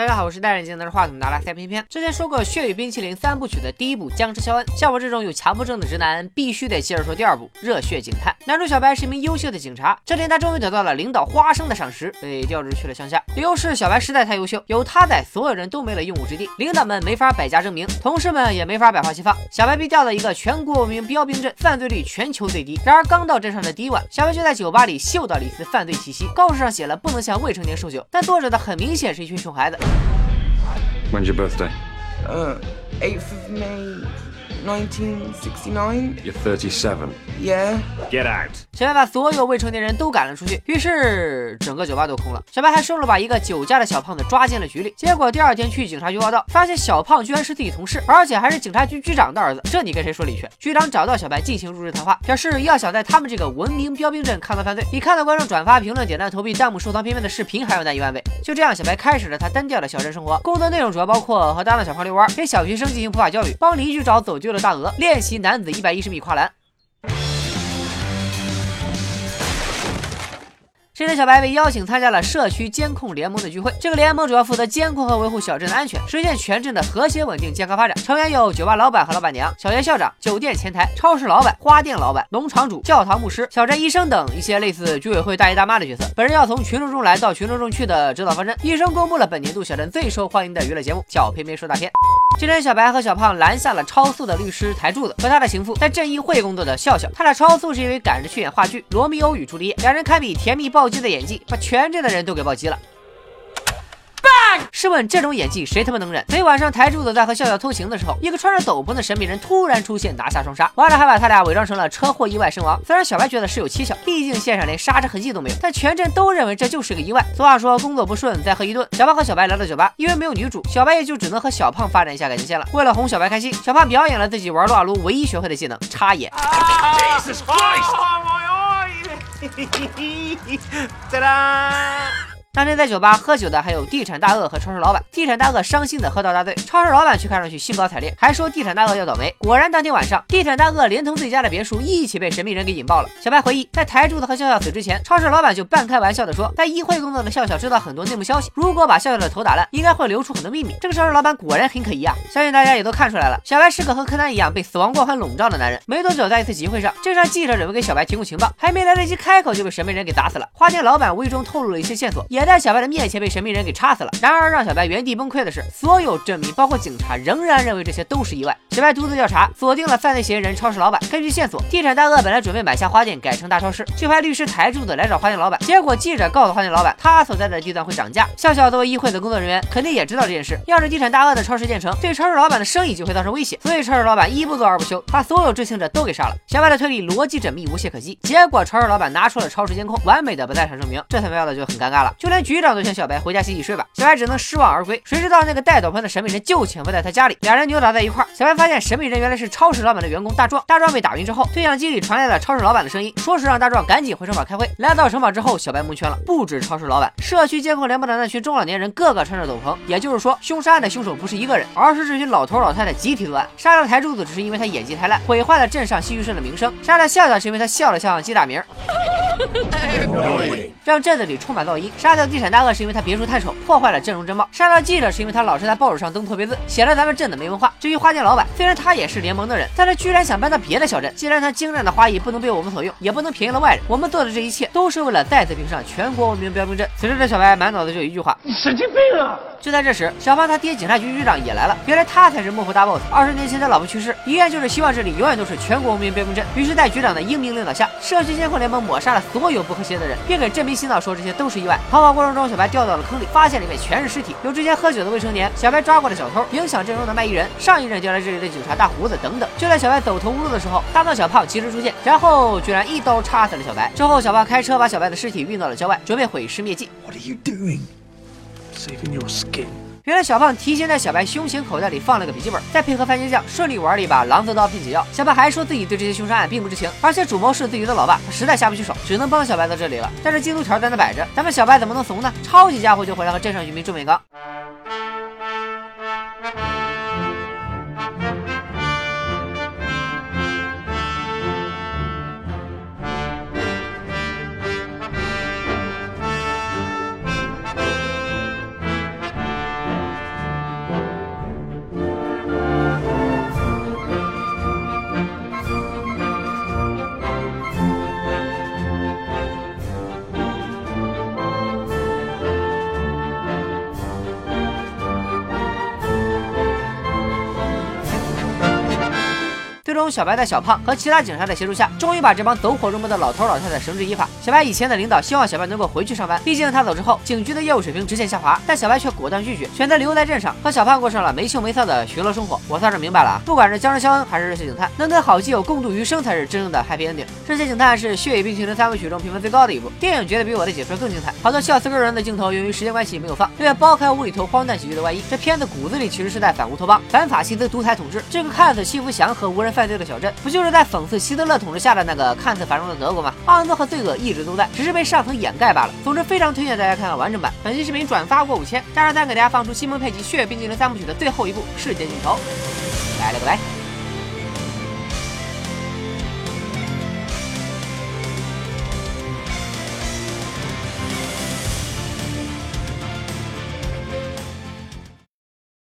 大家好，我是戴眼镜拿着话筒拿来塞片片。之前说过《血与冰淇淋》三部曲的第一部《僵尸肖恩》，像我这种有强迫症的直男，必须得接着说第二部《热血警探》。男主小白是一名优秀的警察，这天他终于得到了领导花生的赏识，被调职去了乡下。理由是小白实在太优秀，有他在，所有人都没了用武之地，领导们没法百家争鸣，同事们也没法百花齐放。小白被调到一个全国闻名标兵镇，犯罪率全球最低。然而刚到镇上的第一晚，小白就在酒吧里嗅到了一丝犯罪气息。告示上写了不能向未成年售酒，但作者的很明显是一群熊孩子。When's your birthday? Uh, 8th of May, 1969? You're 37. Yeah. Get out. 小白把所有未成年人都赶了出去，于是整个酒吧都空了。小白还顺路把一个酒驾的小胖子抓进了局里。结果第二天去警察局报道，发现小胖居然是自己同事，而且还是警察局局长的儿子。这你跟谁说理去？局长找到小白进行入室谈话，表示要想在他们这个文明标兵镇看到犯罪，比看到观众转发、评论、点赞、投币、弹幕、收藏片片的视频还要难一万倍。就这样，小白开始了他单调的小镇生活。工作内容主要包括和搭档小胖遛弯，给小学生进行普法教育，帮邻居找走丢的大鹅，练习男子一百一十米跨栏。这天，小白被邀请参加了社区监控联盟的聚会。这个联盟主要负责监控和维护小镇的安全，实现全镇的和谐稳定、健康发展。成员有酒吧老板和老板娘、小学校长、酒店前台、超市老板、花店老板、农场主、教堂牧师、小镇医生等一些类似居委会大爷大妈的角色。本人要从群众中来到群众中去的指导方针。医生公布了本年度小镇最受欢迎的娱乐节目——叫偏偏说大片。今天，小白和小胖拦下了超速的律师台柱子和他的情妇，在正义会工作的笑笑。他俩超速是因为赶着去演话剧《罗密欧与朱丽叶》，两人堪比甜蜜暴击的演技，把全镇的人都给暴击了。试问这种演技谁他妈能忍？昨晚上台柱子在和笑笑偷情的时候，一个穿着斗篷的神秘人突然出现，拿下双杀，完了还把他俩伪装成了车祸意外身亡。虽然小白觉得事有蹊跷，毕竟现场连刹车痕迹都没有，但全镇都认为这就是个意外。俗话说工作不顺再喝一顿。小胖和小白来到酒吧，因为没有女主，小白也就只能和小胖发展一下感情线了。为了哄小白开心，小胖表演了自己玩撸啊撸唯一学会的技能——插眼。Jesus Christ! 当天在酒吧喝酒的还有地产大鳄和超市老板。地产大鳄伤心的喝到大醉，超市老板却看上去兴高采烈，还说地产大鳄要倒霉。果然，当天晚上，地产大鳄连同自己家的别墅一起被神秘人给引爆了。小白回忆，在台柱子和笑笑死之前，超市老板就半开玩笑的说，在议会工作的笑笑知道很多内幕消息，如果把笑笑的头打烂，应该会流出很多秘密。这个超市老板果然很可疑啊！相信大家也都看出来了，小白是个和柯南一样被死亡光环笼罩的男人。没多久，在一次集会上，镇上记者准备给小白提供情报，还没来得及开口，就被神秘人给砸死了。花店老板无意中透露了一些线索，也在小白的面前。被神秘人给插死了。然而让小白原地崩溃的是，所有证明包括警察仍然认为这些都是意外。小白独自调查，锁定了犯罪嫌疑人超市老板。根据线索，地产大鳄本来准备买下花店改成大超市，就派律师台柱子来找花店老板。结果记者告诉花店老板，他所在的地段会涨价。笑笑作为议会的工作人员，肯定也知道这件事。要是地产大鳄的超市建成，对超市老板的生意就会造成威胁。所以超市老板一不做二不休，把所有知情者都给杀了。小白的推理逻辑缜密，无懈可击。结果超市老板拿出了超市监控，完美的不在场证明。这他喵的就很尴尬了，就就连局长都劝小白回家洗洗睡吧。小白只能失望而归。谁知道那个戴斗篷的神秘人就潜伏在他家里，两人扭打在一块儿。小白发现神秘人原来是超市老板的员工大壮。大壮被打晕之后，对讲机里传来了超市老板的声音，说是让大壮赶紧回城堡开会。来到城堡之后，小白蒙圈了，不止超市老板，社区监控联播的那群中老年人个个穿着斗篷，也就是说，凶杀案的凶手不是一个人，而是这群老头老太太集体作案。杀了台柱子只是因为他演技太烂，毁坏了镇上戏剧社的名声；杀了笑笑是因为他笑了像鸡大明。让镇子里充满噪音。杀掉地产大鳄是因为他别墅太丑，破坏了镇容真貌。杀掉记者是因为他老是在报纸上登错别字，显得咱们镇子没文化。至于花店老板，虽然他也是联盟的人，但他居然想搬到别的小镇。既然他精湛的花艺不能被我们所用，也不能便宜了外人，我们做的这一切都是为了再次评上全国文明标兵镇。此时的小白满脑子就一句话：你神经病啊！就在这时，小胖他爹警察局局长也来了。原来他才是幕后大 boss。二十年前他老婆去世，遗愿就是希望这里永远都是全国文明标兵镇。于是，在局长的英明领导下，社区监控联盟抹杀了所有不和谐的人，并给镇民洗澡说这些都是意外。逃跑过程中，小白掉到了坑里，发现里面全是尸体，有之前喝酒的未成年，小白抓过的小偷，影响阵容的卖艺人，上一任调来这里的警察大胡子等等。就在小白走投无路的时候，搭档小胖及时出现，然后居然一刀插死了小白。之后，小胖开车把小白的尸体运到了郊外，准备毁尸灭迹。What are you doing? Saving your skin. 原来小胖提前在小白胸前口袋里放了个笔记本，再配合番茄酱，顺利玩了一把狼子刀并解药。小白还说自己对这些凶杀案并不知情，而且主谋是自己的老爸，他实在下不去手，只能帮小白到这里了。但是进度条在那摆着，咱们小白怎么能怂呢？超级家伙就回来和镇上居民正面刚。最终，小白在小胖和其他警察的协助下，终于把这帮走火入魔的老头老太太绳之以法。小白以前的领导希望小白能够回去上班，毕竟他走之后，警局的业务水平直线下滑。但小白却果断拒绝，选择留在镇上，和小胖过上了没羞没臊的巡逻生活。我算是明白了啊，不管是僵尸肖恩还是热血警探，能跟好基友共度余生才是真正的 happy ending。热血警探是血雨冰淇淋三部曲中评分最高的一部，电影绝对比我的解说更精彩。好多笑死个人的镜头，由于时间关系没有放，为了剥开无厘头荒诞喜剧的外衣，这片子骨子里其实是在反乌托邦、反法西斯独裁统治。这个看似幸福祥和、无人犯犯罪的小镇，不就是在讽刺希特勒统治下的那个看似繁荣的德国吗？肮脏和罪恶一直都在，只是被上层掩盖罢了。总之，非常推荐大家看看完整版。本期视频转发过五千，加上赞给大家放出西蒙佩吉《血冰激凌三部曲》的最后一部《世界尽头》。拜了个拜。